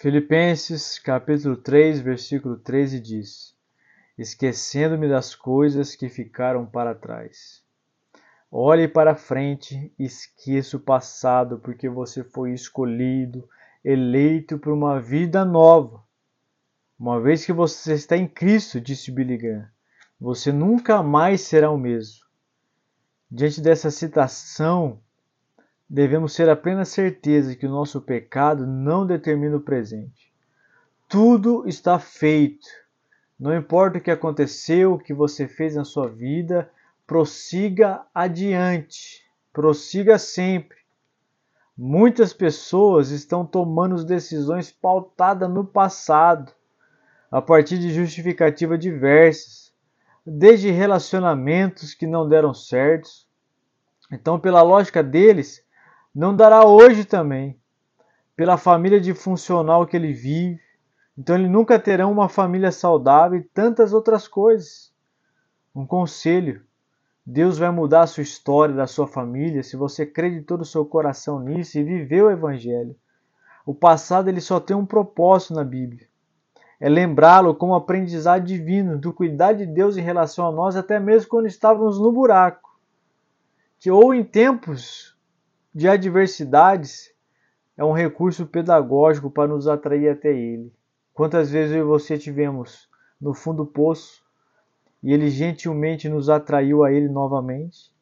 Filipenses capítulo 3, versículo 13 diz: Esquecendo-me das coisas que ficaram para trás. Olhe para frente esqueça o passado, porque você foi escolhido, eleito para uma vida nova. Uma vez que você está em Cristo, disse Billy Graham, você nunca mais será o mesmo. Diante dessa citação, devemos ter a plena certeza que o nosso pecado não determina o presente. Tudo está feito. Não importa o que aconteceu, o que você fez na sua vida, prossiga adiante, prossiga sempre. Muitas pessoas estão tomando decisões pautadas no passado, a partir de justificativas diversas, desde relacionamentos que não deram certos. Então, pela lógica deles, não dará hoje também, pela família disfuncional que ele vive. Então ele nunca terá uma família saudável e tantas outras coisas. Um conselho: Deus vai mudar a sua história, da sua família, se você crê de todo o seu coração nisso e viver o Evangelho. O passado ele só tem um propósito na Bíblia. É lembrá-lo como aprendizado divino do cuidado de Deus em relação a nós, até mesmo quando estávamos no buraco. Que ou em tempos de adversidades é um recurso pedagógico para nos atrair até Ele. Quantas vezes eu e você tivemos no fundo do poço e Ele gentilmente nos atraiu a Ele novamente?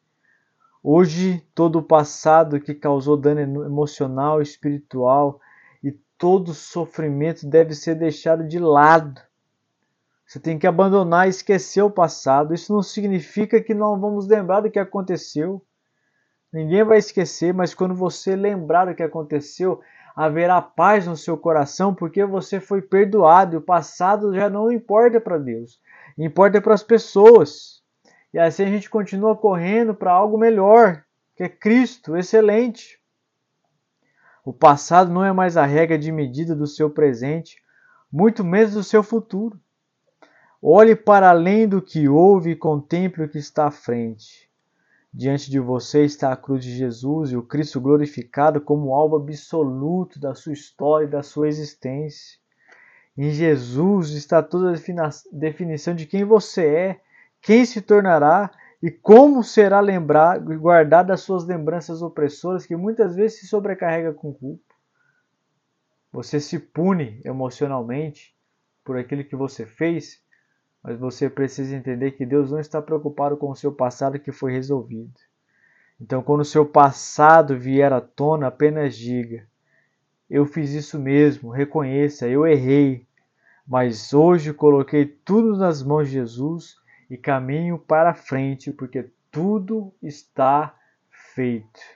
Hoje, todo o passado que causou dano emocional, espiritual e todo sofrimento deve ser deixado de lado. Você tem que abandonar e esquecer o passado. Isso não significa que não vamos lembrar do que aconteceu. Ninguém vai esquecer, mas quando você lembrar o que aconteceu, haverá paz no seu coração, porque você foi perdoado e o passado já não importa para Deus, importa para as pessoas. E assim a gente continua correndo para algo melhor, que é Cristo, excelente. O passado não é mais a regra de medida do seu presente, muito menos do seu futuro. Olhe para além do que houve e contemple o que está à frente. Diante de você está a cruz de Jesus e o Cristo glorificado como alvo absoluto da sua história e da sua existência. Em Jesus está toda a definição de quem você é, quem se tornará e como será lembrado e guardado as suas lembranças opressoras que muitas vezes se sobrecarrega com culpa. Você se pune emocionalmente por aquilo que você fez, mas você precisa entender que Deus não está preocupado com o seu passado que foi resolvido. Então, quando o seu passado vier à tona, apenas diga: Eu fiz isso mesmo, reconheça, eu errei, mas hoje coloquei tudo nas mãos de Jesus e caminho para frente, porque tudo está feito.